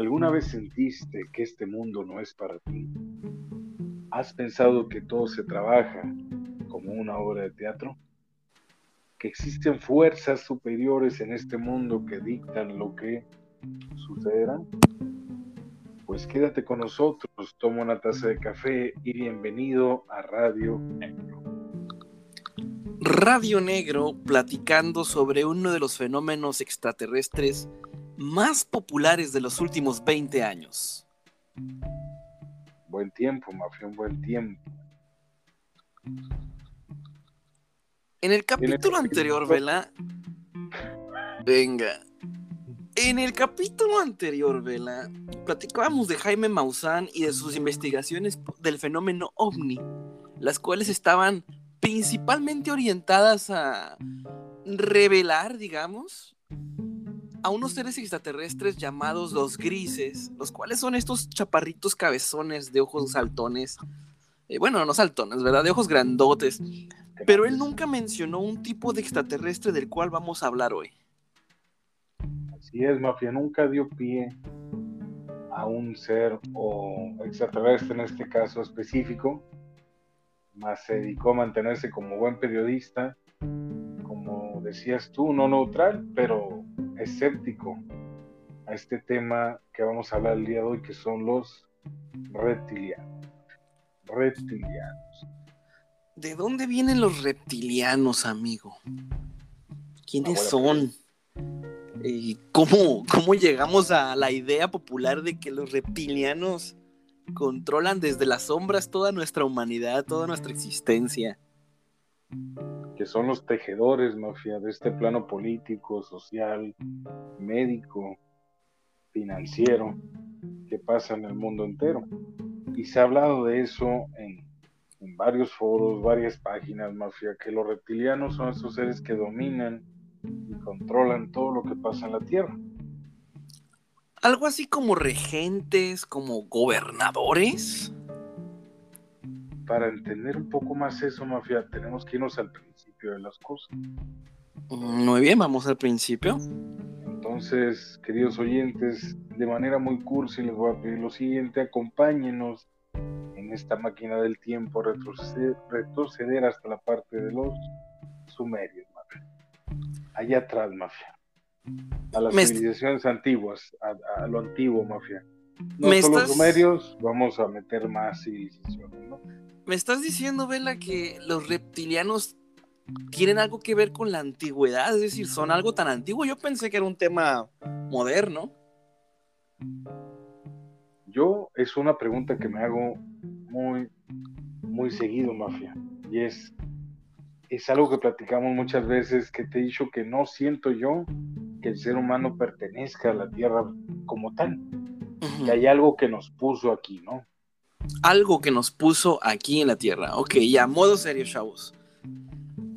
¿Alguna vez sentiste que este mundo no es para ti? ¿Has pensado que todo se trabaja como una obra de teatro? ¿Que existen fuerzas superiores en este mundo que dictan lo que sucederá? Pues quédate con nosotros, toma una taza de café y bienvenido a Radio Negro. Radio Negro platicando sobre uno de los fenómenos extraterrestres más populares de los últimos 20 años. Buen tiempo, Mafia, un buen tiempo. En el capítulo anterior, Vela. Venga. En el capítulo anterior, Vela, platicábamos de Jaime Maussan y de sus investigaciones del fenómeno ovni, las cuales estaban principalmente orientadas a revelar, digamos, a unos seres extraterrestres llamados los grises, los cuales son estos chaparritos cabezones de ojos saltones. Eh, bueno, no saltones, ¿verdad? De ojos grandotes. Pero él nunca mencionó un tipo de extraterrestre del cual vamos a hablar hoy. Así es, Mafia, nunca dio pie a un ser o extraterrestre en este caso específico, más se dedicó a mantenerse como buen periodista, como decías tú, no neutral, pero escéptico a este tema que vamos a hablar el día de hoy, que son los reptilianos. Reptilianos. ¿De dónde vienen los reptilianos, amigo? ¿Quiénes ah, son? ¿Y cómo, ¿Cómo llegamos a la idea popular de que los reptilianos controlan desde las sombras toda nuestra humanidad, toda nuestra existencia? Que son los tejedores, mafia, de este plano político, social, médico, financiero, que pasa en el mundo entero. Y se ha hablado de eso en, en varios foros, varias páginas, mafia, que los reptilianos son esos seres que dominan y controlan todo lo que pasa en la Tierra. Algo así como regentes, como gobernadores para entender un poco más eso, Mafia, tenemos que irnos al principio de las cosas. Muy bien, vamos al principio. Entonces, queridos oyentes, de manera muy cursi les voy a pedir lo siguiente, acompáñenos en esta máquina del tiempo, retroceder, retroceder hasta la parte de los sumerios, Mafia. Allá atrás, Mafia. A las civilizaciones antiguas, a, lo antiguo, Mafia. No solo los sumerios, vamos a meter más civilizaciones, ¿no? ¿Me estás diciendo, Vela, que los reptilianos tienen algo que ver con la antigüedad? Es decir, son algo tan antiguo. Yo pensé que era un tema moderno. Yo es una pregunta que me hago muy, muy seguido, Mafia. Y es, es algo que platicamos muchas veces, que te he dicho que no siento yo que el ser humano pertenezca a la Tierra como tal. Y hay algo que nos puso aquí, ¿no? algo que nos puso aquí en la Tierra. Ok, ya, modo serio, chavos.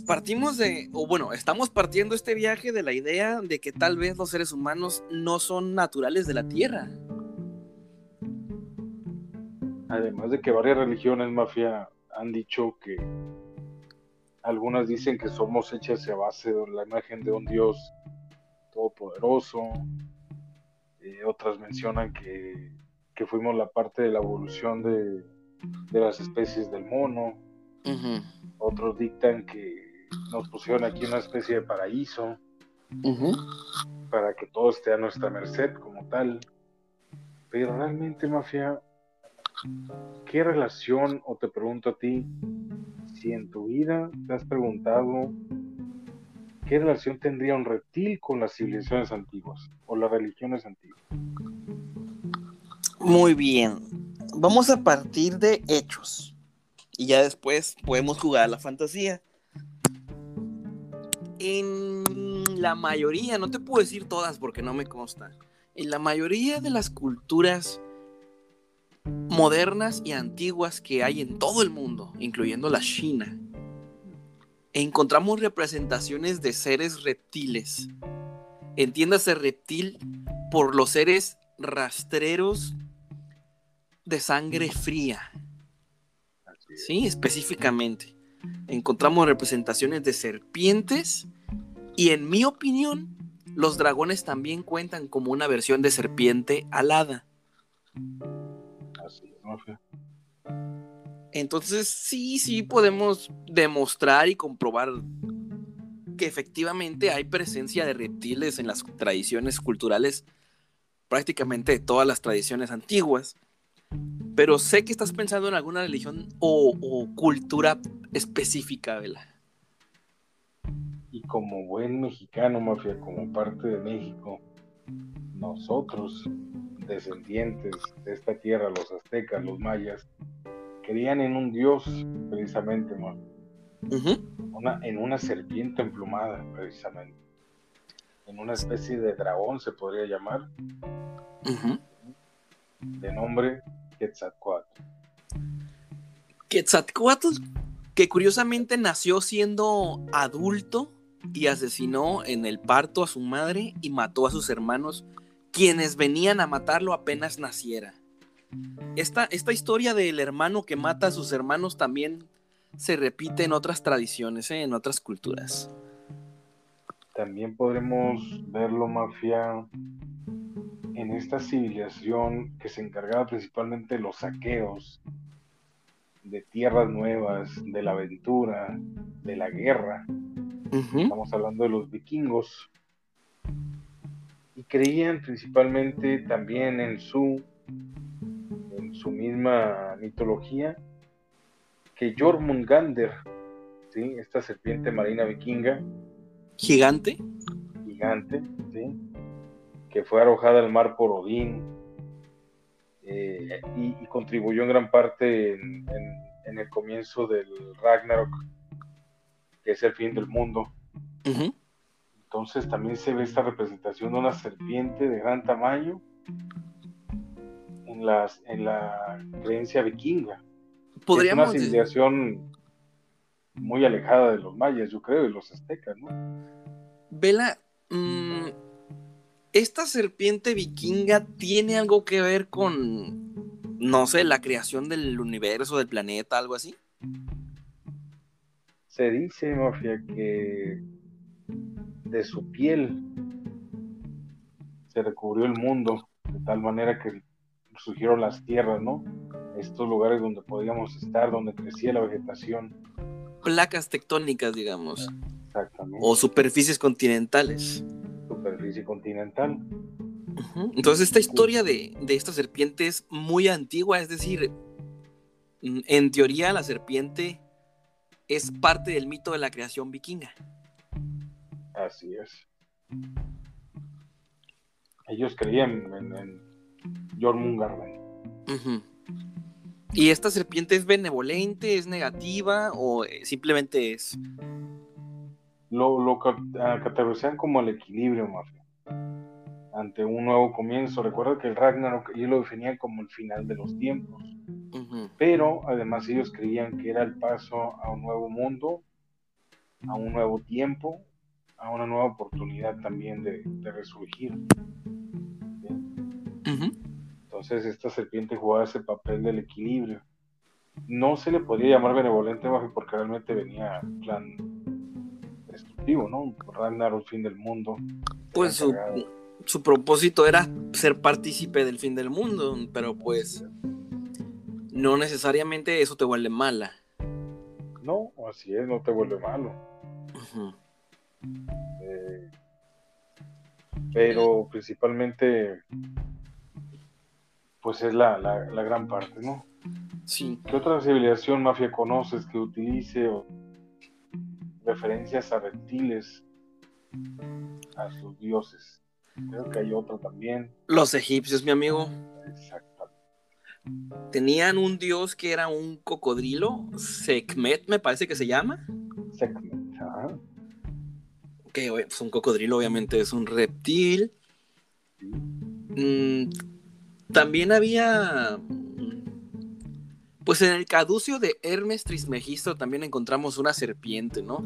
Partimos de, o bueno, estamos partiendo este viaje de la idea de que tal vez los seres humanos no son naturales de la Tierra. Además de que varias religiones, mafia, han dicho que algunas dicen que somos hechas a base de la imagen de un Dios todopoderoso. Eh, otras mencionan que que fuimos la parte de la evolución de, las especies del mono. Otros dictan que nos pusieron aquí una especie de paraíso para que todo esté a nuestra merced como tal. Pero realmente, Mafia, ¿qué relación, o te pregunto a ti, si en tu vida te has preguntado qué relación tendría un reptil con las civilizaciones antiguas o las religiones antiguas? Muy bien. Vamos a partir de hechos. Y ya después podemos jugar a la fantasía. En la mayoría, no te puedo decir todas porque no me consta. En la mayoría de las culturas modernas y antiguas que hay en todo el mundo, incluyendo la China, encontramos representaciones de seres reptiles. Entiéndase reptil por los seres rastreros de sangre fría. Sí, específicamente. Encontramos representaciones de serpientes y en mi opinión, los dragones también cuentan como una versión de serpiente alada. Así es, mafia. Entonces, sí, sí podemos demostrar y comprobar que efectivamente hay presencia de reptiles en las tradiciones culturales, prácticamente de todas las tradiciones antiguas. Pero sé que estás pensando en alguna religión o, o cultura específica, ¿verdad? Y como buen mexicano, mafia, como parte de México, nosotros, descendientes de esta tierra, los aztecas, los mayas, creían en un dios, precisamente, mafia. una, en una serpiente emplumada, precisamente. En una especie de dragón, se podría llamar. De nombre Quetzalcoatl. Quetzalcoatl, que curiosamente nació siendo adulto y asesinó en el parto a su madre y mató a sus hermanos, quienes venían a matarlo apenas naciera. Esta, esta historia del hermano que mata a sus hermanos también se repite en otras tradiciones, ¿eh? en otras culturas. También podremos verlo, mafia, en esta civilización que se encargaba principalmente de los saqueos, de tierras nuevas, de la aventura, de la guerra. Estamos hablando de los vikingos. Y creían principalmente también en su, en su misma mitología, que Jormungandr, ¿sí? esta serpiente marina vikinga, Gigante. gigante, ¿sí? que fue arrojada al mar por Odín eh, y, y contribuyó en gran parte en, en- en el comienzo del Ragnarok, que es el fin del mundo. Entonces también se ve esta representación de una serpiente de gran tamaño en, las, en la creencia vikinga. que Es Podríamos una civilización muy alejada de los mayas, yo creo, y los aztecas, ¿no? Vela, mm, esta serpiente vikinga tiene algo que ver con, no sé, la creación del universo, del planeta, algo así. Se dice, Mafia, que de su piel se recubrió el mundo, de tal manera que surgieron las tierras, ¿no? Estos lugares donde podíamos estar, donde crecía la vegetación. Placas tectónicas, digamos, Exactamente. o superficies continentales. superficie continental. Entonces esta historia de, de esta serpiente es muy antigua, es decir, mm, en teoría la serpiente es parte del mito de la creación vikinga. Así es. Ellos creían en, en Jormungandr. ¿Y esta serpiente es benevolente, es negativa o eh, simplemente es? Lo, lo ah, categorizan como el equilibrio, Mafia. Ante un nuevo comienzo. Recuerda que el Ragnarok ellos lo definían como el final de los tiempos. Pero además ellos creían que era el paso a un nuevo mundo, a un nuevo tiempo, a una nueva oportunidad también de, de resurgir. Entonces esta serpiente jugaba ese papel del equilibrio. No se le podía llamar benevolente porque realmente venía en plan destructivo, ¿no? Ragnarok, fin del mundo. Pues su propósito era ser partícipe del fin del mundo, pero pues no necesariamente eso te vuelve mala. No, así es, no te vuelve malo. Eh, pero principalmente, pues es la, la, la gran parte, ¿no? Sí. ¿Qué otra civilización mafia conoces que utilice o- referencias a reptiles, a sus dioses? Creo que hay otra también. Los egipcios, mi amigo, Exactamente. Tenían un dios que era un cocodrilo, Sekhmet me parece que se llama. Sekhmet, ajá. Que oye, pues un cocodrilo obviamente es un reptil. Mm, también había. mm, Pues en el caducio de Hermes Trismegisto también encontramos una serpiente, ¿no?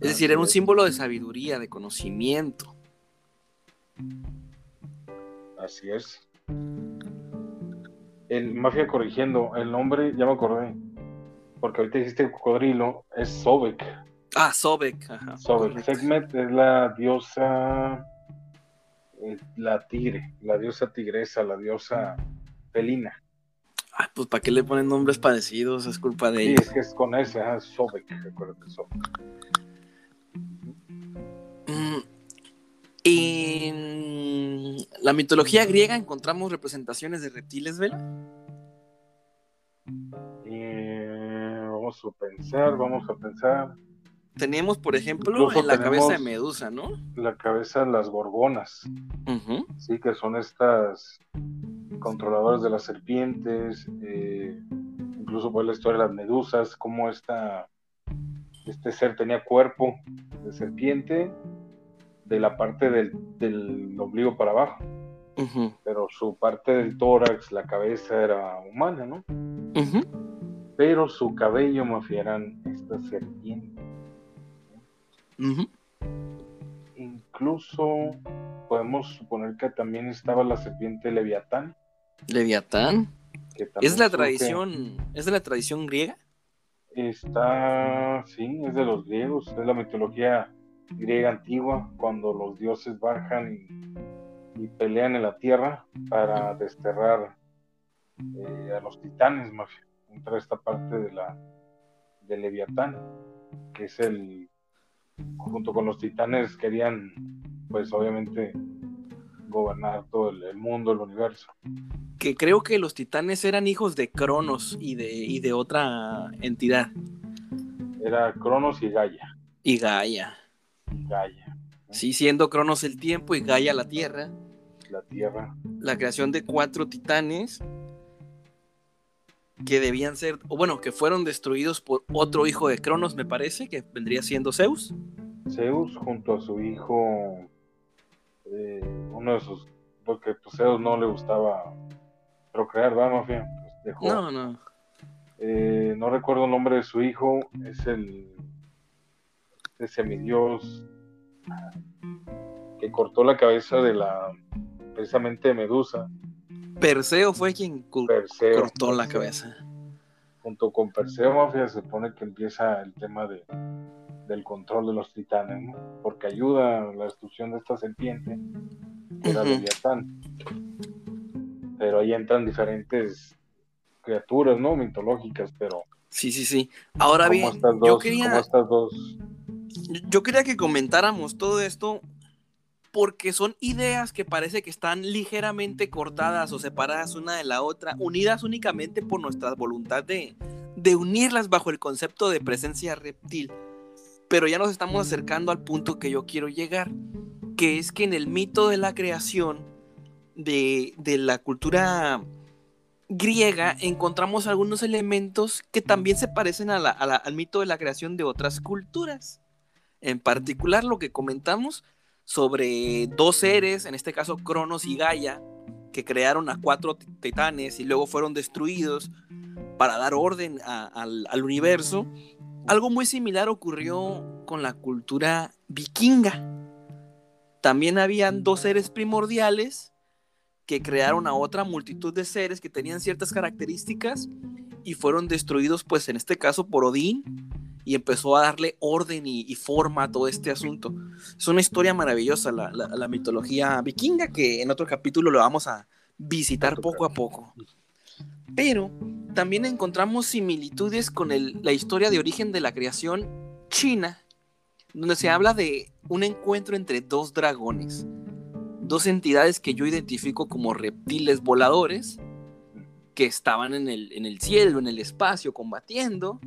Es decir, era un símbolo de sabiduría, de conocimiento. Así es. El mafia corrigiendo, el nombre, ya me acordé. Porque ahorita dijiste cocodrilo, es Sobek. Ah, Sobek. Ajá, Sobek. Sekhmet es la diosa, eh, la tigre, la diosa tigresa, la diosa felina. Ay, pues ¿para qué le ponen nombres parecidos? Es culpa de Sí, ellos. es que es con ese, Sobek, recuerdo que Sobek. La mitología griega encontramos representaciones de reptiles, ¿vela? Eh, vamos a pensar, vamos a pensar. Tenemos, por ejemplo, en la cabeza de Medusa, ¿no? La cabeza de las gorgonas, sí, que son estas controladoras de las serpientes, eh, incluso por la historia de las medusas, cómo esta, este ser tenía cuerpo de serpiente de la parte del, del ombligo para abajo, pero su parte del tórax, la cabeza era humana, ¿no? Pero su cabello, mafia, eran estas serpientes. Ujú. Incluso podemos suponer que también estaba la serpiente Leviatán. Leviatán. Es la tradición, es de la tradición griega. Está, sí, es de los griegos, es la mitología griega antigua, cuando los dioses bajan y, y pelean en la tierra para desterrar eh, a los titanes, mafia. Entra esta parte de la de Leviatán, que es el, junto con los titanes querían, pues obviamente, gobernar todo el, el mundo, el universo. Que creo que los titanes eran hijos de Cronos y de, y de otra entidad. Era Cronos y Gaia. Y Gaia. Gaia, Sí, siendo Cronos el tiempo y Gaia la tierra. la tierra. La creación de cuatro titanes que debían ser, o bueno, que fueron destruidos por otro hijo de Cronos, me parece, que vendría siendo Zeus. Zeus junto a su hijo, eh, uno de sus, porque pues Zeus no le gustaba procrear, ¿verdad, Mafia? Pues dejó, No, no. eh, no recuerdo el nombre de su hijo, es el, este semidios que cortó la cabeza de la, precisamente de Medusa, Perseo fue quien Perseo. cortó la cabeza. Junto con Perseo, Mafia, se supone que empieza el tema de, del control de los titanes, ¿no? Porque ayuda a la destrucción de esta serpiente, que era. Leviatán. Pero ahí entran diferentes criaturas, ¿no? Mitológicas, pero Sí, sí, sí. Ahora bien, yo quería, como estas dos, yo quería que comentáramos todo esto porque son ideas que parece que están ligeramente cortadas o separadas una de la otra, unidas únicamente por nuestra voluntad de, de unirlas bajo el concepto de presencia reptil. Pero ya nos estamos acercando al punto que yo quiero llegar, que es que en el mito de la creación de, de la cultura griega encontramos algunos elementos que también se parecen al mito de la creación de otras culturas. En particular lo que comentamos sobre dos seres, en este caso Cronos y Gaia, que crearon a cuatro ti- titanes y luego fueron destruidos para dar orden al universo. Algo muy similar ocurrió con la cultura vikinga. También habían dos seres primordiales que crearon a otra multitud de seres que tenían ciertas características y fueron destruidos, pues en este caso por Odín, y empezó a darle orden y, y forma a todo este asunto. Es una historia maravillosa la, la- la mitología vikinga que en otro capítulo lo vamos a visitar poco a poco. Pero también encontramos similitudes con el- la historia de origen de la creación china, donde se habla de un encuentro entre dos dragones, dos entidades que yo identifico como reptiles voladores, que estaban en el, en el cielo, en el espacio, combatiendo,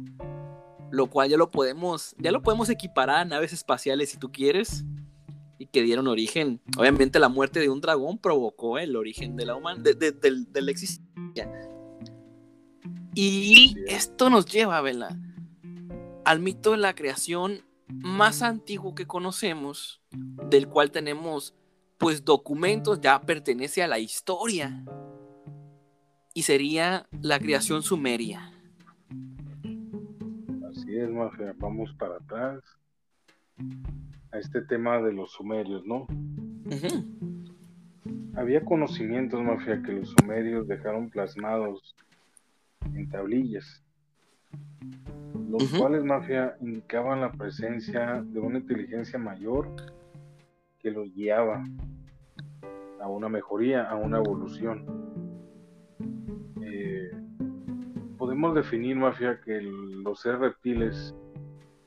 lo cual ya lo podemos, ya lo podemos equiparar a naves espaciales si tú quieres, y que dieron origen, obviamente la muerte de un dragón provocó el origen de la, human de, de- del- de la existencia. Y esto nos lleva, Vela, al mito de la creación más antiguo que conocemos, del cual tenemos pues documentos, ya pertenece a la historia, y sería la creación sumeria. Así es, Mafia, vamos para atrás a este tema de los sumerios, ¿no? Había conocimientos, Mafia, que los sumerios dejaron plasmados en tablillas. los cuales mafia indicaban la presencia de una inteligencia mayor que los guiaba a una mejoría, a una evolución. Podemos definir, mafia, que los seres reptiles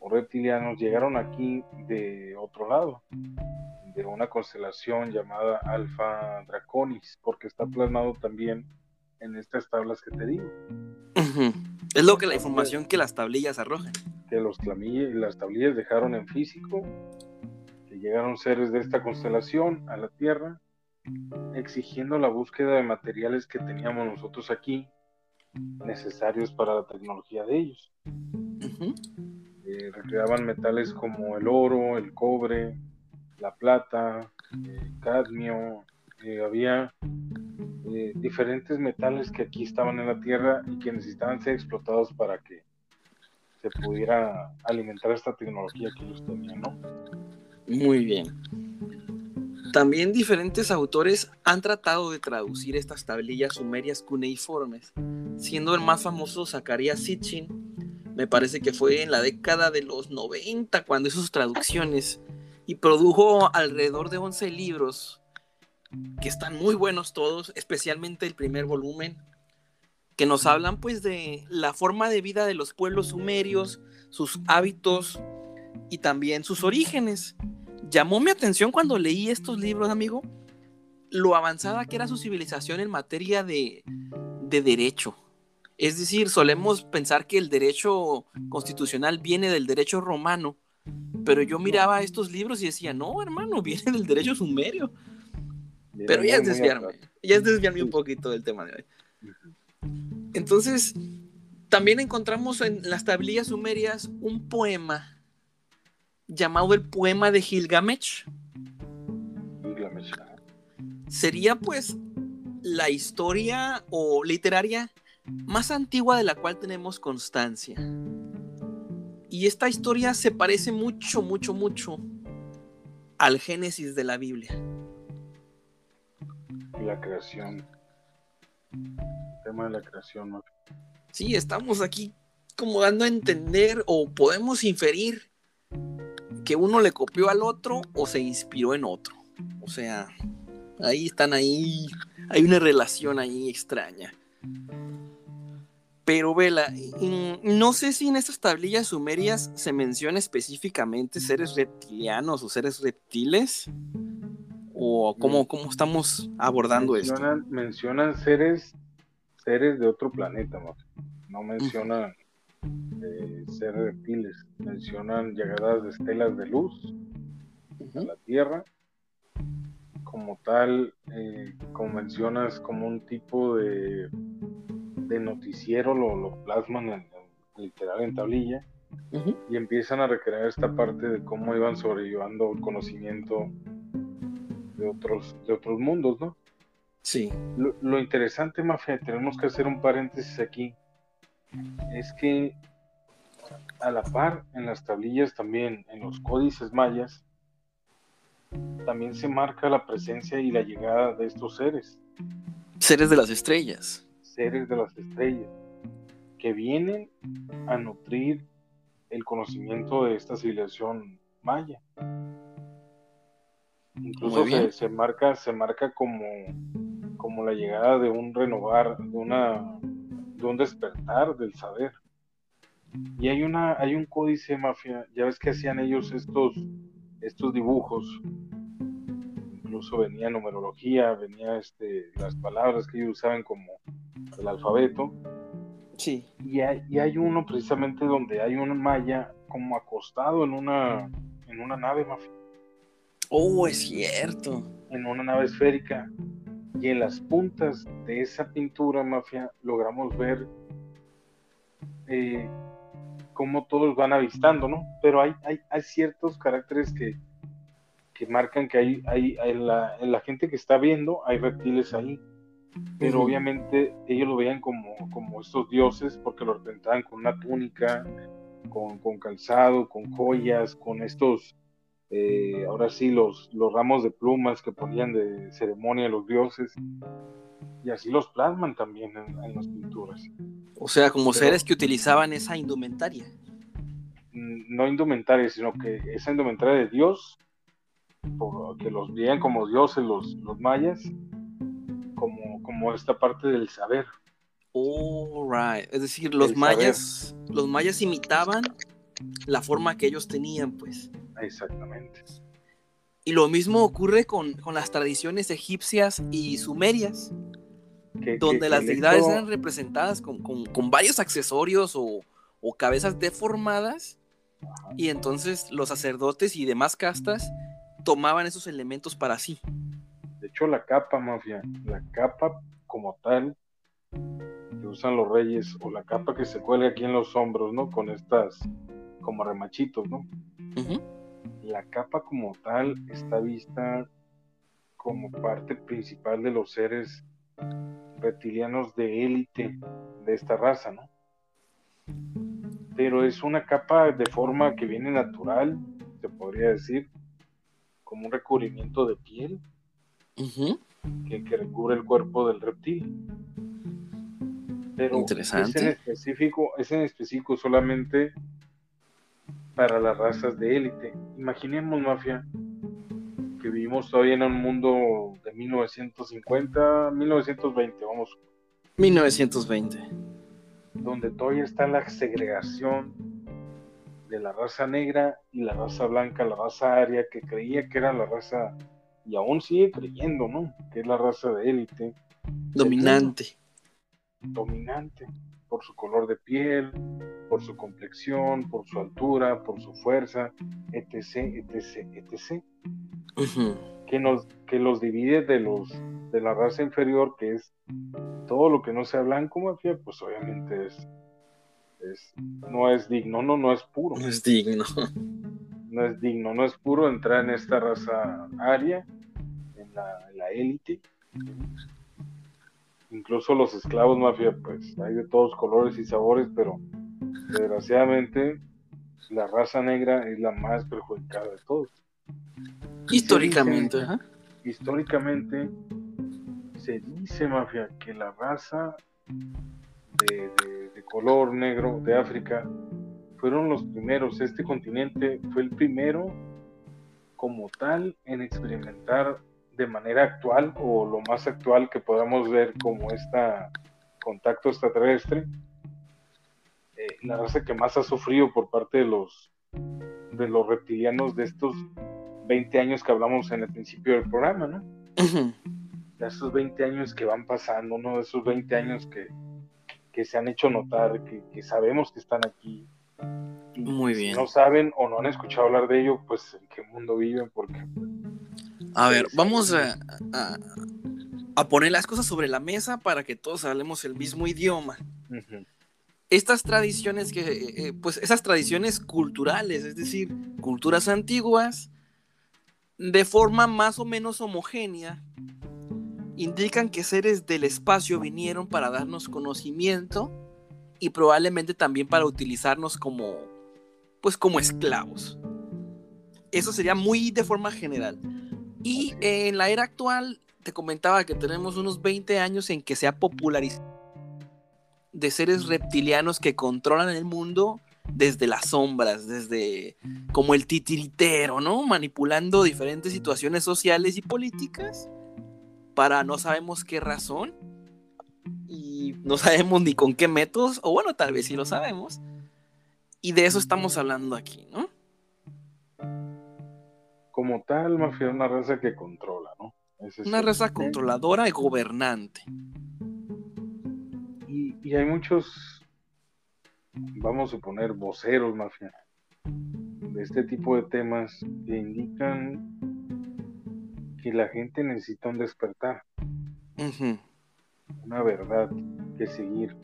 o reptilianos llegaron aquí de otro lado, de una constelación llamada Alpha Draconis, porque está plasmado también en estas tablas que te digo. Es lo que la información que las tablillas arrojan. Que los las tablillas dejaron en físico, que llegaron seres de esta constelación a la Tierra, exigiendo la búsqueda de materiales que teníamos nosotros aquí, necesarios para la tecnología de ellos. Eh, recreaban metales como el oro, el cobre, la plata, el cadmio, eh, había eh, diferentes metales que aquí estaban en la tierra y que necesitaban ser explotados para que se pudiera alimentar esta tecnología que ellos tenían, ¿no? Muy bien. También diferentes autores han tratado de traducir estas tablillas sumerias cuneiformes, siendo el más famoso Zacarías Sitchin, me parece que fue en la década de los 90 cuando hizo sus traducciones y produjo alrededor de 11 libros que están muy buenos todos, especialmente el primer volumen, que nos hablan pues de la forma de vida de los pueblos sumerios, sus hábitos y también sus orígenes. Llamó mi atención cuando leí estos libros, amigo, lo avanzada que era su civilización en materia de, de derecho. Es decir, solemos pensar que el derecho constitucional viene del derecho romano, pero yo miraba estos libros y decía, no, hermano, viene del derecho sumerio. Pero ya es desviarme, ya es desviarme un poquito del tema de hoy. Entonces, también encontramos en las tablillas sumerias un poema llamado el poema de Gilgamesh. Gilgamesh. Sería pues la historia o literaria más antigua de la cual tenemos constancia. Y esta historia se parece mucho, mucho, mucho al Génesis de la Biblia la creación. El tema de la creación. Sí, estamos aquí como dando a entender o podemos inferir que uno le copió al otro o se inspiró en otro. O sea, ahí están ahí, hay una relación ahí extraña. Pero Vela, no sé si en estas tablillas sumerias se menciona específicamente seres reptilianos o seres reptiles o cómo, cómo estamos abordando mencionan, esto? Mencionan seres, seres de otro planeta, no, mencionan eh, seres reptiles, mencionan llegadas de estelas de luz a la Tierra, como tal, eh, como mencionas, como un tipo de, de noticiero, lo, lo plasman en, literal en tablilla. Y empiezan a recrear esta parte de cómo iban sobrellevando el conocimiento de otros, de otros mundos, ¿no? Sí. Lo, interesante, Mafia, tenemos que hacer un paréntesis aquí, es que a la par en las tablillas también, en los códices mayas, también se marca la presencia y la llegada de estos seres. Seres de las estrellas. Seres de las estrellas, que vienen a nutrir el conocimiento de esta civilización maya. Incluso se, marca, se marca como, como la llegada de un renovar, de una de un despertar del saber. Y hay una, hay un códice mafia, ya ves que hacían ellos estos, estos dibujos. Incluso venía numerología, venía este, las palabras que ellos usaban como el alfabeto. Sí. Y hay, y hay uno precisamente donde hay un maya como acostado en una, en una nave mafia. Oh, es cierto. En una nave esférica. Y en las puntas de esa pintura, mafia, logramos ver eh, cómo todos van avistando, ¿no? Pero hay, hay, hay ciertos caracteres que, que marcan que hay, hay, en, la, en, la, gente que está viendo, hay reptiles ahí. Pero obviamente ellos lo veían como, como estos dioses porque lo representaban con una túnica, con, con calzado, con joyas, con estos eh, ahora sí los, los ramos de plumas que ponían de ceremonia los dioses, y así los plasman también en, las pinturas. O sea, como seres que utilizaban esa indumentaria. no indumentaria, sino que esa indumentaria de Dios, que los veían como dioses los, los mayas, como, como esta parte del saber. Right. Es decir, los mayas, los mayas imitaban la forma que ellos tenían, pues. Exactamente. Y lo mismo ocurre con, las tradiciones egipcias y sumerias, donde las deidades eran representadas con, varios accesorios o, cabezas deformadas, y entonces los sacerdotes y demás castas tomaban esos elementos para sí. De hecho, la capa, mafia, la capa como tal que usan los reyes, o la capa que se cuelga aquí en los hombros, ¿no? Con estas como remachitos, ¿no? La capa como tal está vista como parte principal de los seres reptilianos de élite de esta raza, ¿no? Pero es una capa de forma que viene natural, se podría decir, como un recubrimiento de piel que, que, recubre el cuerpo del reptil. Pero Interesante. Es en específico, es en específico solamente para las razas de élite. Imaginemos, mafia, que vivimos todavía en un mundo de 1950, 1920, vamos. 1920. Donde todavía está la segregación de la raza negra y la raza blanca, la raza aria, que creía que era la raza, y aún sigue creyendo, ¿no? Que es la raza de élite. Dominante. Dominante por su color de piel, por su complexión, por su altura, por su fuerza, etc., etc., etc. que, nos, que los divide de, los, de la raza inferior, que es todo lo que no sea blanco, mafia, pues obviamente es, no es digno, no, no es puro. No es digno. No es digno, no es puro entrar en esta raza aria, en la élite incluso los esclavos mafia, pues hay de todos colores y sabores, pero desgraciadamente la raza negra es la más perjudicada de todos. Históricamente, históricamente se dice mafia que la raza de, de color negro de África fueron los primeros, este continente fue el primero como tal en experimentar de manera actual o lo más actual que podamos ver como este contacto extraterrestre, eh, la raza que más ha sufrido por parte de los, de los reptilianos de estos 20 años que hablamos en el principio del programa, ¿no? De esos 20 años que van pasando, uno de esos 20 años que, que se han hecho notar, que, que sabemos que están aquí. Muy bien. Si no saben o no han escuchado hablar de ello, pues en qué mundo viven, porque a ver, vamos a, a, poner las cosas sobre la mesa para que todos hablemos el mismo idioma. Estas tradiciones que, eh, eh, pues esas tradiciones culturales, es decir, culturas antiguas, de forma más o menos homogénea, indican que seres del espacio vinieron para darnos conocimiento y probablemente también para utilizarnos como, pues como esclavos. Eso sería muy de forma general. Y en la era actual, te comentaba que tenemos unos 20 años en que se ha popularizado de seres reptilianos que controlan el mundo desde las sombras, desde como el titiritero, ¿no? Manipulando diferentes situaciones sociales y políticas para no sabemos qué razón y no sabemos ni con qué métodos, o bueno, tal vez sí lo sabemos. Y de eso estamos hablando aquí, ¿no? Como tal, mafia es una raza que controla, ¿no? una raza controladora y gobernante. Y, hay muchos, vamos a suponer, voceros, mafia, de este tipo de temas que indican que la gente necesita un despertar. Una verdad que seguir.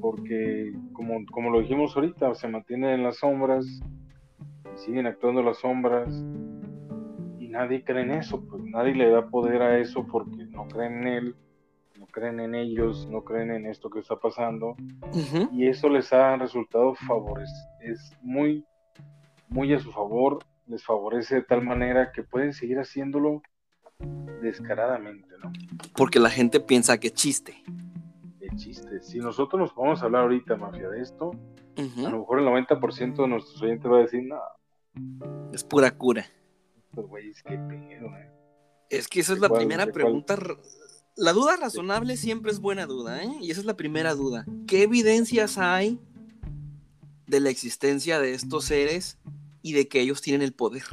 Porque, como, como lo dijimos ahorita, se mantiene en las sombras, siguen actuando las sombras y nadie cree en eso, pues nadie le da poder a eso porque no creen en él, no creen en ellos, no creen en esto que está pasando y eso les ha resultado favores, es muy, muy a su favor, les favorece de tal manera que pueden seguir haciéndolo descaradamente, ¿no? Porque la gente piensa que chiste. Que chiste. Si nosotros nos vamos a hablar ahorita, mafia, de esto, A lo mejor el 90% de nuestros oyentes va a decir, no. Es pura cura. Pedo, eh. Es que esa es la primera pregunta. La duda razonable siempre es buena duda, ¿eh? Y esa es la primera duda. ¿Qué evidencias hay de la existencia de estos seres y de que ellos tienen el poder?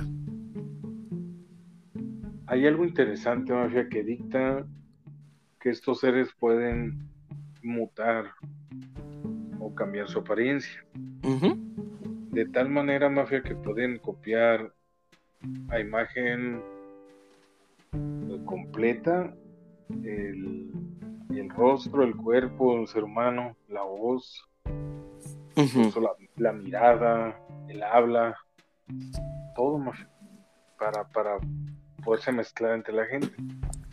Hay algo interesante, Mafia, que dicta que estos seres pueden mutar o cambiar su apariencia. De tal manera, Mafia, que pueden copiar a imagen completa el, rostro, el cuerpo de un ser humano, la voz, la, mirada, el habla, todo, Mafia, para, para poderse mezclar entre la gente.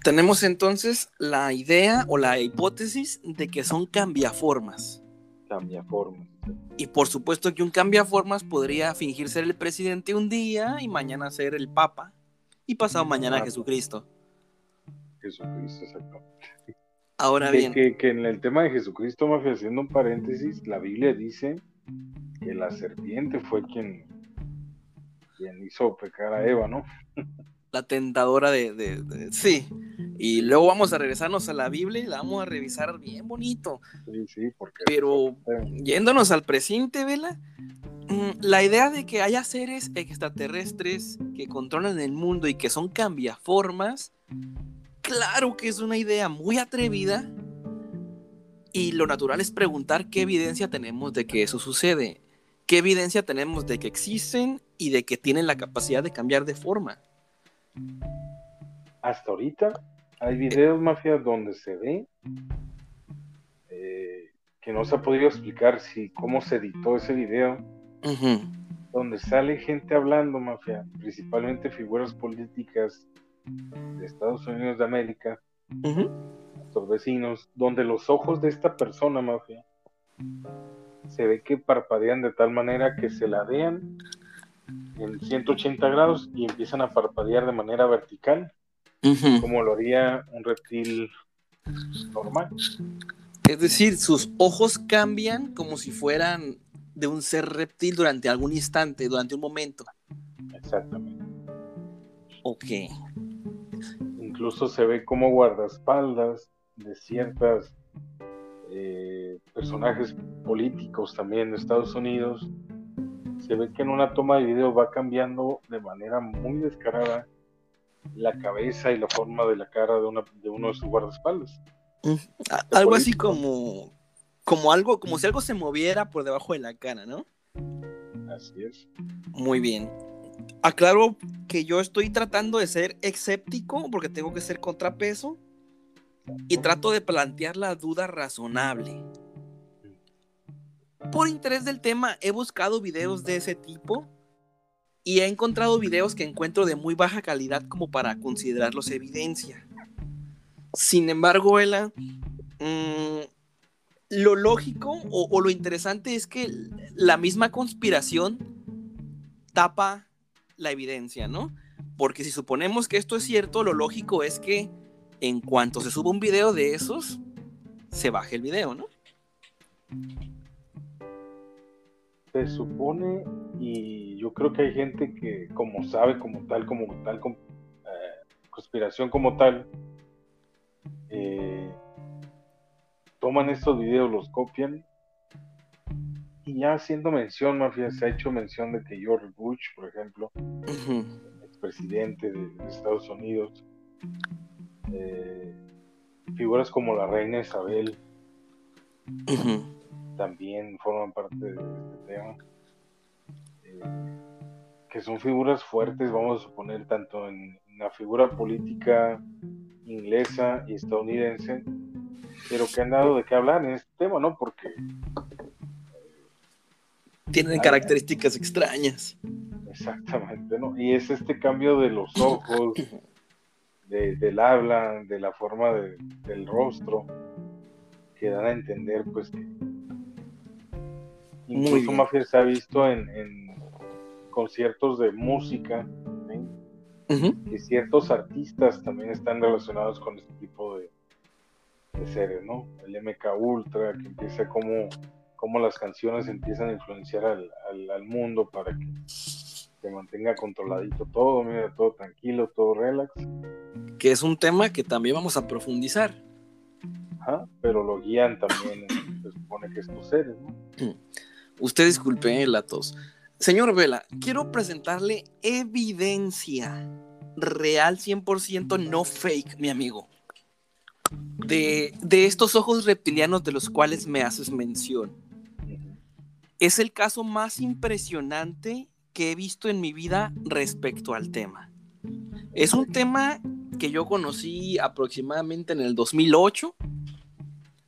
Tenemos entonces la idea o la hipótesis de que son cambiaformas. Cambiaformas. Y por supuesto que un cambiaformas podría fingir ser el presidente un día y mañana ser el papa y pasado mañana Jesucristo. Jesucristo, exactamente. Ahora bien. Que, que, en el tema de Jesucristo, Mafia, haciendo un paréntesis, la Biblia dice que la serpiente fue quien, quien hizo pecar a Eva, ¿no? la tentadora de, Sí. Y luego vamos a regresarnos a la Biblia y la vamos a revisar bien bonito. Sí, sí, porque... Pero yéndonos al presente, Vela, mm, la idea de que haya seres extraterrestres que controlan el mundo y que son cambiaformas, claro que es una idea muy atrevida. Y lo natural es preguntar qué evidencia tenemos de que eso sucede. ¿Qué evidencia tenemos de que existen y de que tienen la capacidad de cambiar de forma? Hasta ahorita hay videos mafias donde se ve eh, que no se ha podido explicar si cómo se editó ese video. Donde sale gente hablando mafia principalmente figuras políticas de Estados Unidos de América nuestros vecinos donde los ojos de esta persona mafia se ve que parpadean de tal manera que se la vean en 180 grados y empiezan a parpadear de manera vertical, como lo haría un reptil normal. Es decir, sus ojos cambian como si fueran de un ser reptil durante algún instante, durante un momento. Exactamente. Ok. Incluso se ve como guardaespaldas de ciertas eh, personajes políticos también de Estados Unidos se ve que en una toma de video va cambiando de manera muy descarada la cabeza y la forma de la cara de, una, de uno de sus guardaespaldas. Algo así como, como algo, como si algo se moviera por debajo de la cara, ¿no? Así es. Muy bien. Aclaro que yo estoy tratando de ser escéptico porque tengo que ser contrapeso y trato de plantear la duda razonable por interés del tema he buscado videos de ese tipo y he encontrado videos que encuentro de muy baja calidad como para considerarlos evidencia. Sin embargo, Ella, mm, lo lógico o, lo interesante es que la misma conspiración tapa la evidencia, ¿no? Porque si suponemos que esto es cierto, lo lógico es que en cuanto se suba un video de esos, se baje el video, ¿no? Se supone, y yo creo que hay gente que como sabe como tal, como tal, eh, conspiración como tal, eh, toman estos videos, los copian, y ya haciendo mención, mafia, se ha hecho mención de que George Bush, por ejemplo, expresidente de, Estados Unidos, eh, figuras como la reina Isabel, también forman parte de este tema. Eh, que son figuras fuertes, vamos a suponer, tanto en, la figura política inglesa y estadounidense, pero que han dado de qué hablar en este tema, ¿no? Porque tienen características extrañas. Exactamente, ¿no? Y es este cambio de los ojos, del habla, de la forma del rostro, que dan a entender, pues, que, Incluso Mafia se ha visto en, conciertos de música, y ciertos artistas también están relacionados con este tipo de, seres, ¿no? El MK Ultra, que empieza como, cómo las canciones empiezan a influenciar al, al, mundo para que se mantenga controladito todo, mira, todo tranquilo, todo relax. Que es un tema que también vamos a profundizar. Ajá, pero lo guían también, se supone que estos seres, ¿no? Usted disculpe la tos. Señor Vela, quiero presentarle evidencia real 100% no fake, mi amigo. De, de, estos ojos reptilianos de los cuales me haces mención. Es el caso más impresionante que he visto en mi vida respecto al tema. Es un tema que yo conocí aproximadamente en el 2008.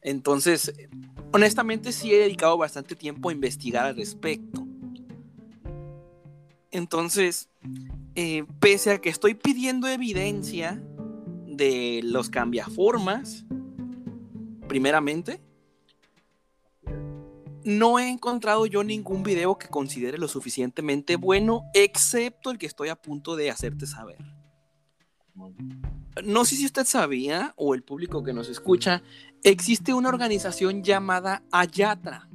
Entonces, honestamente sí he dedicado bastante tiempo a investigar al respecto. Entonces, eh, pese a que estoy pidiendo evidencia de los cambiaformas, primeramente, no he encontrado yo ningún video que considere lo suficientemente bueno, excepto el que estoy a punto de hacerte saber. No sé si usted sabía, o el público que nos escucha, existe una organización llamada Ayatra.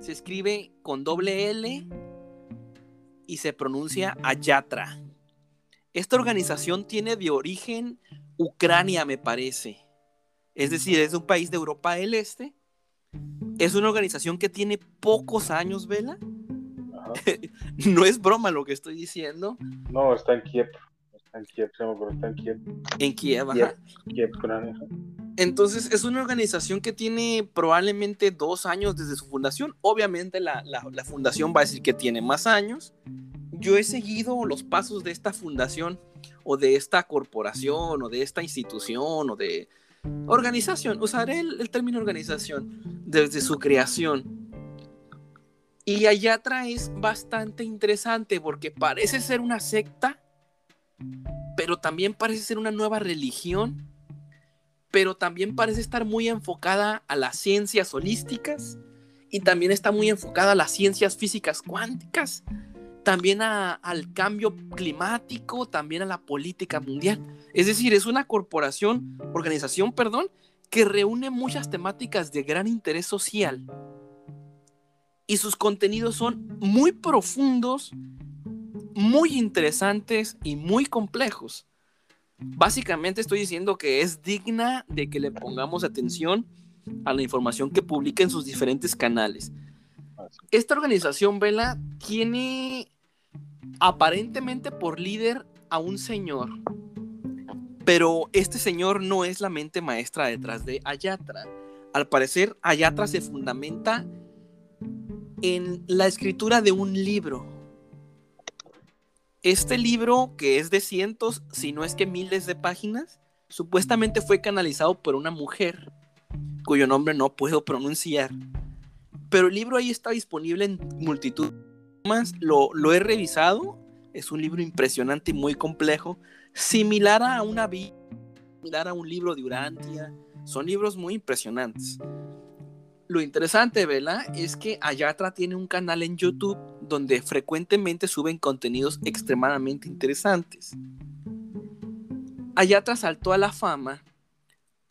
Se escribe con doble L y se pronuncia Ayatra. Esta organización tiene de origen Ucrania, me parece. Es decir, es un país de Europa del Este. Es una organización que tiene pocos años, Vela. no es broma lo que estoy diciendo. No, está en Kiev. En Kiev, está en Kiev. En Kiev, ajá. Kiev, Ucrania. Entonces, es una organización que tiene probablemente dos años desde su fundación. Obviamente, la, la, fundación va a decir que tiene más años. Yo he seguido los pasos de esta fundación o de esta corporación o de esta institución o de organización. Usaré el, el término organización desde su creación. Y Ayatra es bastante interesante porque parece ser una secta, pero también parece ser una nueva religión pero también parece estar muy enfocada a las ciencias holísticas y también está muy enfocada a las ciencias físicas cuánticas, también al cambio climático, también a la política mundial. Es decir, es una corporación, organización, perdón, que reúne muchas temáticas de gran interés social. Y sus contenidos son muy profundos, muy interesantes y muy complejos. Básicamente estoy diciendo que es digna de que le pongamos atención a la información que publica en sus diferentes canales. Esta organización, Vela, tiene aparentemente por líder a un señor, pero este señor no es la mente maestra detrás de Ayatra. Al parecer, Ayatra se fundamenta en la escritura de un libro este libro, que es de cientos, si no es que miles de páginas, supuestamente fue canalizado por una mujer, cuyo nombre no puedo pronunciar. Pero el libro ahí está disponible en multitud. Más lo, lo he revisado, es un libro impresionante y muy complejo, similar a una similar a un libro de Urantia. Son libros muy impresionantes. Lo interesante, Vela, es que Ayatra tiene un canal en YouTube donde frecuentemente suben contenidos extremadamente interesantes. Ayatra saltó a la fama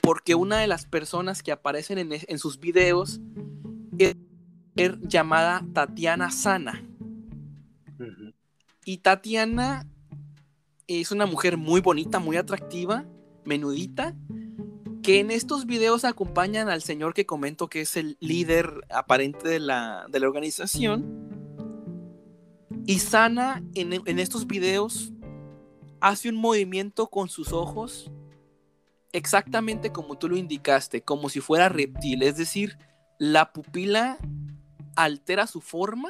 porque una de las personas que aparecen en, sus videos es llamada Tatiana Sana. Y Tatiana es una mujer muy bonita, muy atractiva, menudita, que en estos videos acompañan al señor que comento que es el líder aparente de la, organización. Y Sana en, en, estos videos hace un movimiento con sus ojos exactamente como tú lo indicaste, como si fuera reptil, es decir, la pupila altera su forma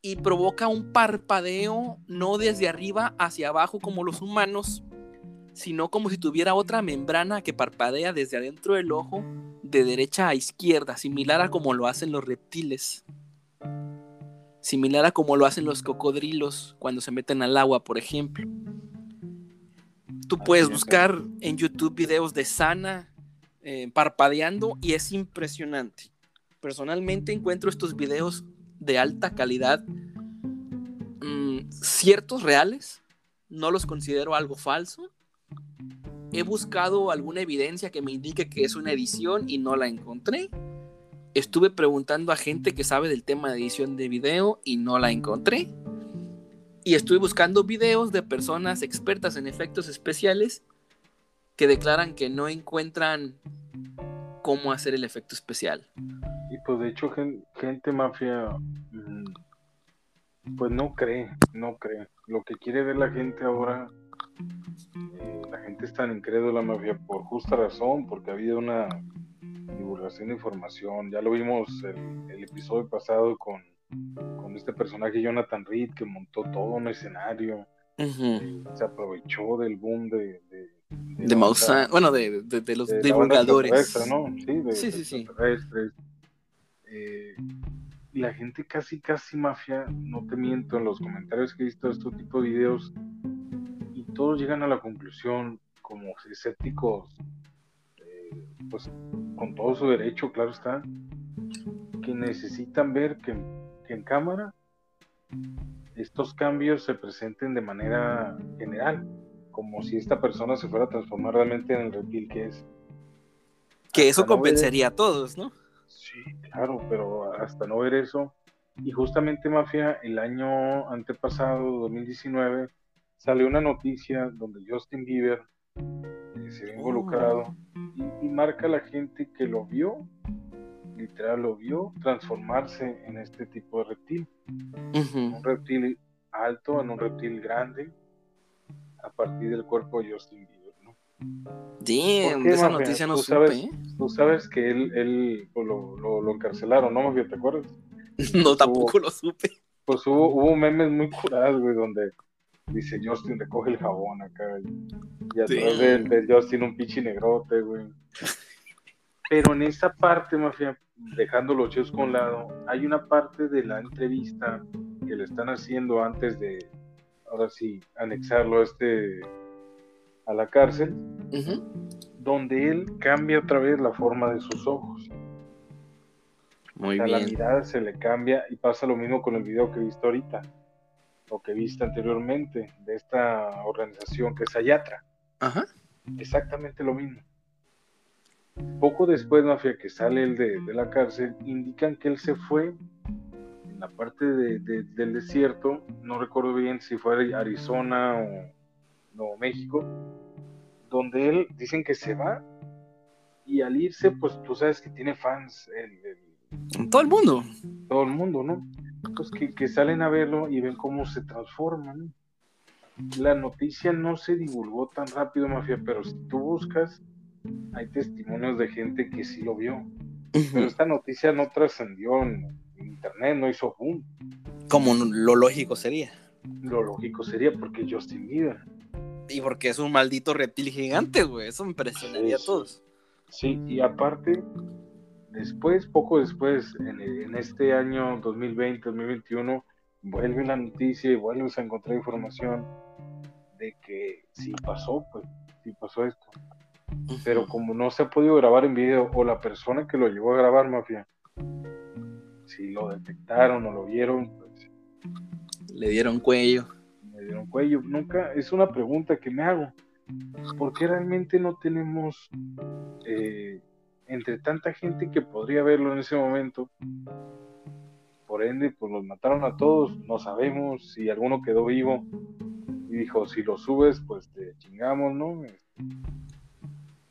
y provoca un parpadeo no desde arriba hacia abajo como los humanos, sino como si tuviera otra membrana que parpadea desde adentro del ojo de derecha a izquierda, similar a como lo hacen los reptiles. Similar a como lo hacen los cocodrilos cuando se meten al agua, por ejemplo. Tú puedes buscar en YouTube videos de Sana eh, parpadeando y es impresionante. Personalmente encuentro estos videos de alta calidad, mm, ciertos, reales, no los considero algo falso, He buscado alguna evidencia que me indique que es una edición y no la encontré. Estuve preguntando a gente que sabe del tema de edición de video y no la encontré. Y estuve buscando videos de personas expertas en efectos especiales que declaran que no encuentran cómo hacer el efecto especial. Y pues de hecho gente mafia mm, pues no cree, no cree. Lo que quiere ver la gente ahora, eh, la gente es tan incrédula mafia por justa razón, porque ha habido una divulgación de información. Ya lo vimos el, el episodio pasado con, con este personaje Jonathan Reed que montó todo un escenario. se aprovechó del boom de, de, de, bueno, de, de los divulgadores. Sí, sí, sí, eh, la gente casi, casi mafia, no te miento, en los comentarios que he visto de este tipo de videos, todos llegan a la conclusión, como escépticos, eh, pues con todo su derecho, claro está, que necesitan ver que en cámara estos cambios se presenten de manera general, como si esta persona se fuera a transformar realmente en el reptil que es. Que eso convencería a todos, ¿no? Sí, claro, pero hasta no ver eso. Y justamente Mafia, el año antepasado, 2019, salió una noticia donde Justin Bieber eh, se ve involucrado y, y, marca a la gente que lo vio literal lo vio transformarse en este tipo de reptil. Un reptil alto, en un reptil grande, a partir del cuerpo de Justin Bieber, ¿no? Damn, esa noticia no ¿Tú supe. Sabes, tú sabes que él, él pues, lo, lo, lo, encarcelaron, ¿no, ¿Te acuerdas? no, tampoco lo supe. Pues hubo, hubo memes muy curados, güey, donde dice Justin recoge el jabón acá y, atrás de, de, Justin un pinche negrote, güey. Pero en esa parte, mafia, dejando los shows con lado, hay una parte de la entrevista que le están haciendo antes de, ahora sí, anexarlo a este a la cárcel, donde él cambia otra vez la forma de sus ojos. Muy bien. La mirada se le cambia y pasa lo mismo con el video que he visto ahorita, o que viste anteriormente de esta organización que es Ayatra. Ajá. Exactamente lo mismo. Poco después, Mafia, que sale él de, de, la cárcel, indican que él se fue en la parte de, de, del desierto, no recuerdo bien si fue Arizona o Nuevo México, donde él dicen que se va y al irse, pues tú sabes que tiene fans. El, el, todo el mundo. Todo el mundo, ¿no? Pues que, que, salen a verlo y ven cómo se transforma, ¿no? La noticia no se divulgó tan rápido, Mafia, pero si tú buscas hay testimonios de gente que sí lo vio. Pero esta noticia no trascendió en, internet, no hizo boom. Como lo lógico sería. Lo lógico sería porque Justin Bieber. Y porque es un maldito reptil gigante, güey. Eso impresionaría a todos. Sí, y aparte, después, poco después, en, en este año 2020-2021, vuelve la noticia y vuelves a encontrar información de que sí pasó, pues, sí pasó esto. Pero como no se ha podido grabar en video o la persona que lo llevó a grabar mafia si lo detectaron o lo vieron pues le dieron cuello. le dieron cuello. Nunca es una pregunta que me hago. ¿por qué realmente no tenemos eh, entre tanta gente que podría verlo en ese momento por ende pues los mataron a todos no sabemos si alguno quedó vivo y dijo si lo subes pues te chingamos no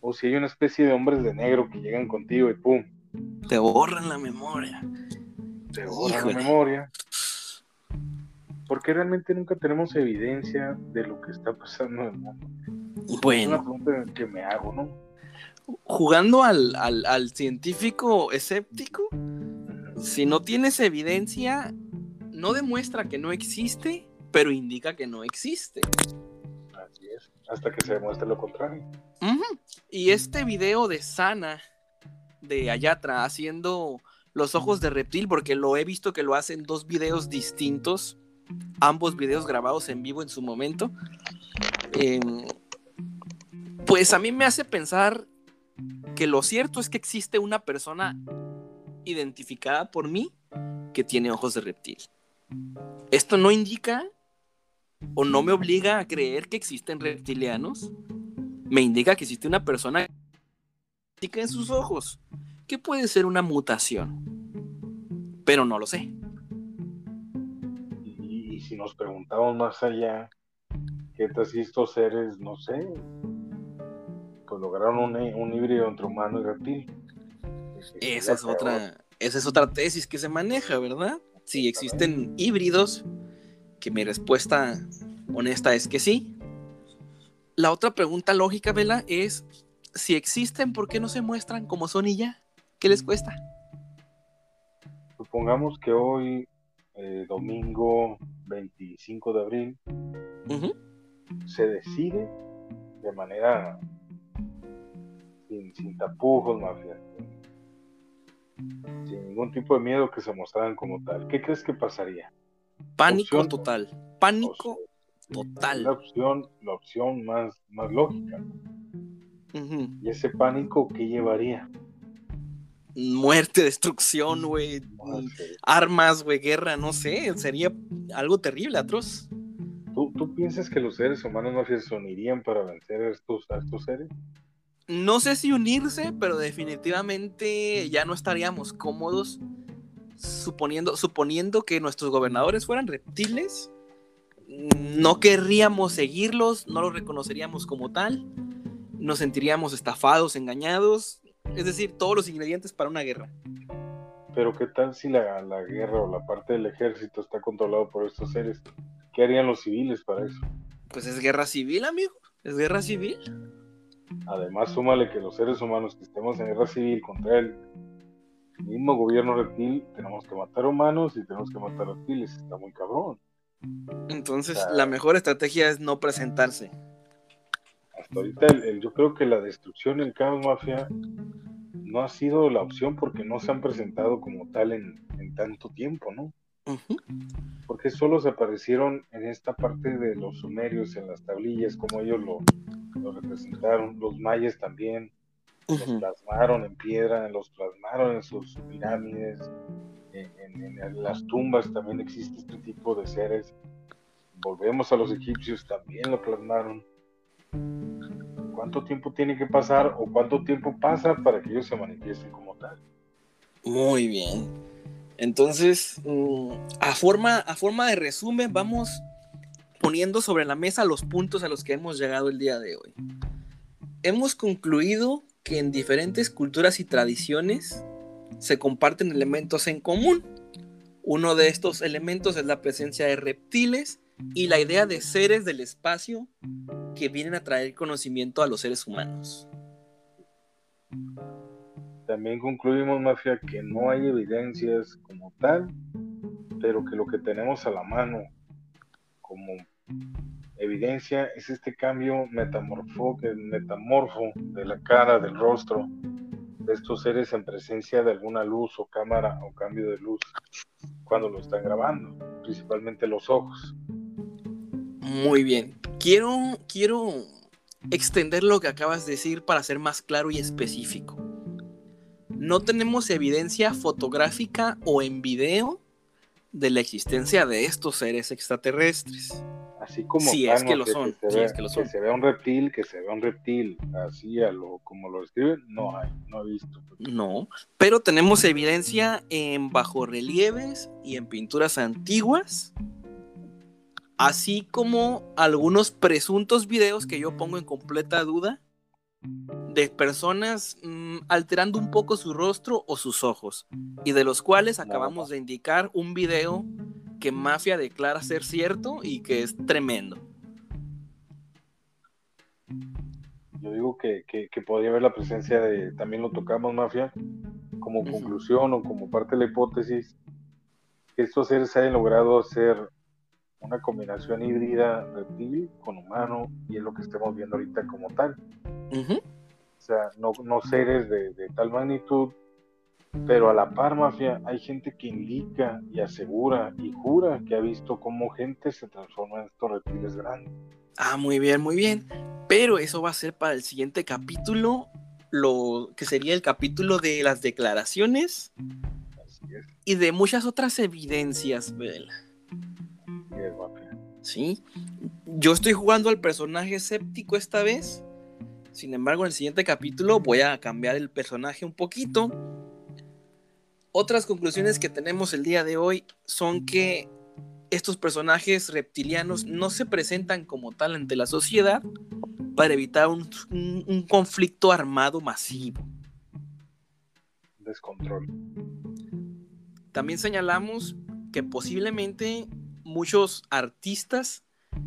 o si hay una especie de hombres de negro que llegan contigo y pum. Te borran la memoria. Te borran Híjole. la memoria. Porque realmente nunca tenemos evidencia de lo que está pasando en el mundo. Bueno. Es una pregunta que me hago, ¿no? Jugando al, al, al científico escéptico, si no tienes evidencia, no demuestra que no existe, pero indica que no existe. Así es, hasta que se demuestre lo contrario. Uh -huh. Y este video de Sana, de Ayatra, haciendo los ojos de reptil, porque lo he visto que lo hacen dos videos distintos, ambos videos grabados en vivo en su momento, eh, pues a mí me hace pensar que lo cierto es que existe una persona identificada por mí que tiene ojos de reptil. Esto no indica o no me obliga a creer que existen reptilianos, me indica que existe una persona en sus ojos, que puede ser una mutación. Pero no lo sé. Y, si nos preguntamos más allá, ¿qué tal si estos seres, no sé, pues lograron un, un híbrido entre humano y reptil? Esa es otra, esa es otra tesis que se maneja, ¿verdad? Si existen híbridos, que mi respuesta honesta es que sí. La otra pregunta lógica, Vela, es si existen, ¿por qué no se muestran como son y ya? ¿Qué les cuesta? Supongamos que hoy, eh, domingo 25 de abril, se decide de manera sin, tapujos, mafia, sin ningún tipo de miedo que se mostraran como tal. ¿Qué crees que pasaría? Pánico total. Pánico total. La opción, la opción más, más lógica. ¿Y ese pánico qué llevaría? Muerte, destrucción, güey. Armas, güey, guerra, no sé. Sería algo terrible, atroz. ¿Tú, ¿Tú, piensas que los seres humanos no se unirían para vencer a estos, a estos seres? No sé si unirse, pero definitivamente ya no estaríamos cómodos suponiendo, suponiendo que nuestros gobernadores fueran reptiles. No querríamos seguirlos, no los reconoceríamos como tal nos sentiríamos estafados, engañados, es decir, todos los ingredientes para una guerra. Pero ¿qué tal si la, guerra o la parte del ejército está controlado por estos seres? ¿Qué harían los civiles para eso? Pues es guerra civil, amigo, es guerra civil. Además, súmale que los seres humanos que estemos en guerra civil contra el mismo gobierno reptil, tenemos que matar humanos y tenemos que matar reptiles, está muy cabrón. Entonces, la mejor estrategia es no presentarse hasta ahorita yo creo que la destrucción en caos mafia no ha sido la opción porque no se han presentado como tal en, tanto tiempo, ¿no? Porque solo se aparecieron en esta parte de los sumerios, en las tablillas, como ellos lo, representaron, los mayas también, los plasmaron en piedra, los plasmaron en sus pirámides, en, en, las tumbas también existe este tipo de seres. Volvemos a los egipcios, también lo plasmaron cuánto tiempo tiene que pasar o cuánto tiempo pasa para que ellos se manifiesten como tal. Muy bien. Entonces, mm, a, forma, a forma de resumen, vamos poniendo sobre la mesa los puntos a los que hemos llegado el día de hoy. Hemos concluido que en diferentes culturas y tradiciones se comparten elementos en común. Uno de estos elementos es la presencia de reptiles y la idea de seres del espacio que vienen a traer conocimiento a los seres humanos. También concluimos, Mafia, que no hay evidencias como tal, pero que lo que tenemos a la mano como evidencia es este cambio metamorfo, metamorfo de la cara, del rostro de estos seres en presencia de alguna luz o cámara o cambio de luz cuando lo están grabando, principalmente los ojos. Muy bien. Quiero, quiero extender lo que acabas de decir para ser más claro y específico. No tenemos evidencia fotográfica o en video de la existencia de estos seres extraterrestres. Así como si es que lo son, que se, se vea un reptil, que se vea un reptil, así a lo como lo escriben, no hay, no he visto. No, pero tenemos evidencia en bajorrelieves y en pinturas antiguas así como algunos presuntos videos que yo pongo en completa duda de personas mm, alterando un poco su rostro o sus ojos, y de los cuales acabamos de indicar un video que Mafia declara ser cierto y que es tremendo. Yo digo que, podría haber la presencia de, también lo tocamos Mafia, como conclusión o como parte de la hipótesis, que estos seres hayan logrado hacer una combinación híbrida reptil con humano y es lo que estamos viendo ahorita como tal. O sea, no, no seres de, tal magnitud, pero a la par, mafia, hay gente que indica y asegura y jura que ha visto cómo gente se transforma en estos reptiles grandes. Ah, muy bien, muy bien. Pero eso va a ser para el siguiente capítulo, lo que sería el capítulo de las declaraciones y de muchas otras evidencias, Bella. Sí. Yo estoy jugando al personaje escéptico esta vez. Sin embargo, en el siguiente capítulo voy a cambiar el personaje un poquito Otras conclusiones que tenemos el día de hoy son que estos personajes reptilianos no se presentan como tal ante la sociedad para evitar un, un- un conflicto armado masivo. Descontrol. También señalamos que posiblemente muchos artistas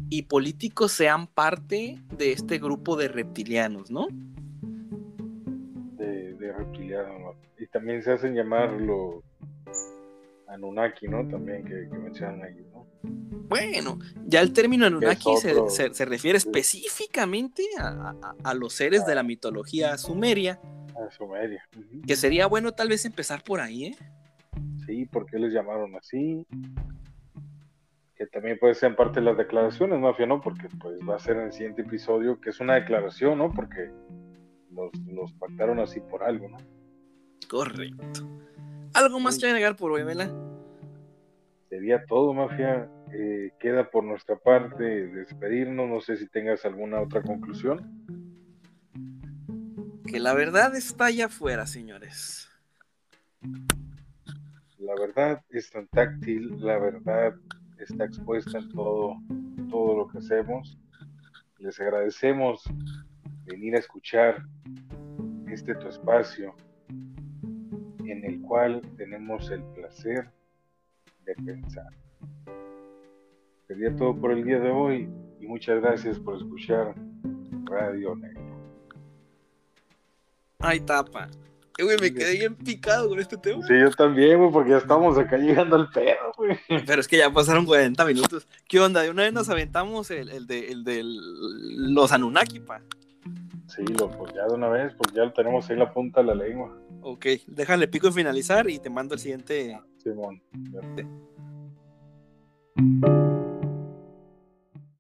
y políticos sean parte de este grupo de reptilianos, ¿no? de, de reptiliano, ¿no? Y también se hacen llamar los Anunnaki, ¿no? También que, que mencionan ahí, ¿no? Bueno, ya el término Anunnaki se, se- se refiere específicamente a, a- a los seres de la mitología sumeria, A Sumeria. que sería bueno tal vez empezar por ahí, ¿eh? Sí, ¿por qué les llamaron así? Que también puede ser parte de las declaraciones, Mafia, ¿no? Porque pues va a ser en el siguiente episodio, que es una declaración, ¿no? Porque los, los pactaron así por algo, ¿no? Correcto. ¿Algo más que agregar por hoy, Vela? Sería todo, Mafia. Eh, queda por nuestra parte despedirnos. No sé si tengas alguna otra conclusión. Que la verdad está allá afuera, señores. La verdad es tan táctil, la verdad está expuesta en todo, todo lo que hacemos. Les agradecemos venir a escuchar este tu espacio en el cual tenemos el placer de pensar. Sería todo por el día de hoy y muchas gracias por escuchar Radio Negro. Ay, tapa. Eh, güey, me quedé bien picado con este tema. Sí, yo también, güey, porque ya estamos acá llegando al pedo, güey. Pero es que ya pasaron 40 minutos. ¿Qué onda? De una vez nos aventamos el, el de, el de los Anunnaki, pa. Sí, lo, pues ya de una vez, pues ya lo tenemos ahí en la punta de la lengua, Ok, déjale pico y finalizar y te mando el siguiente. Simón. Thank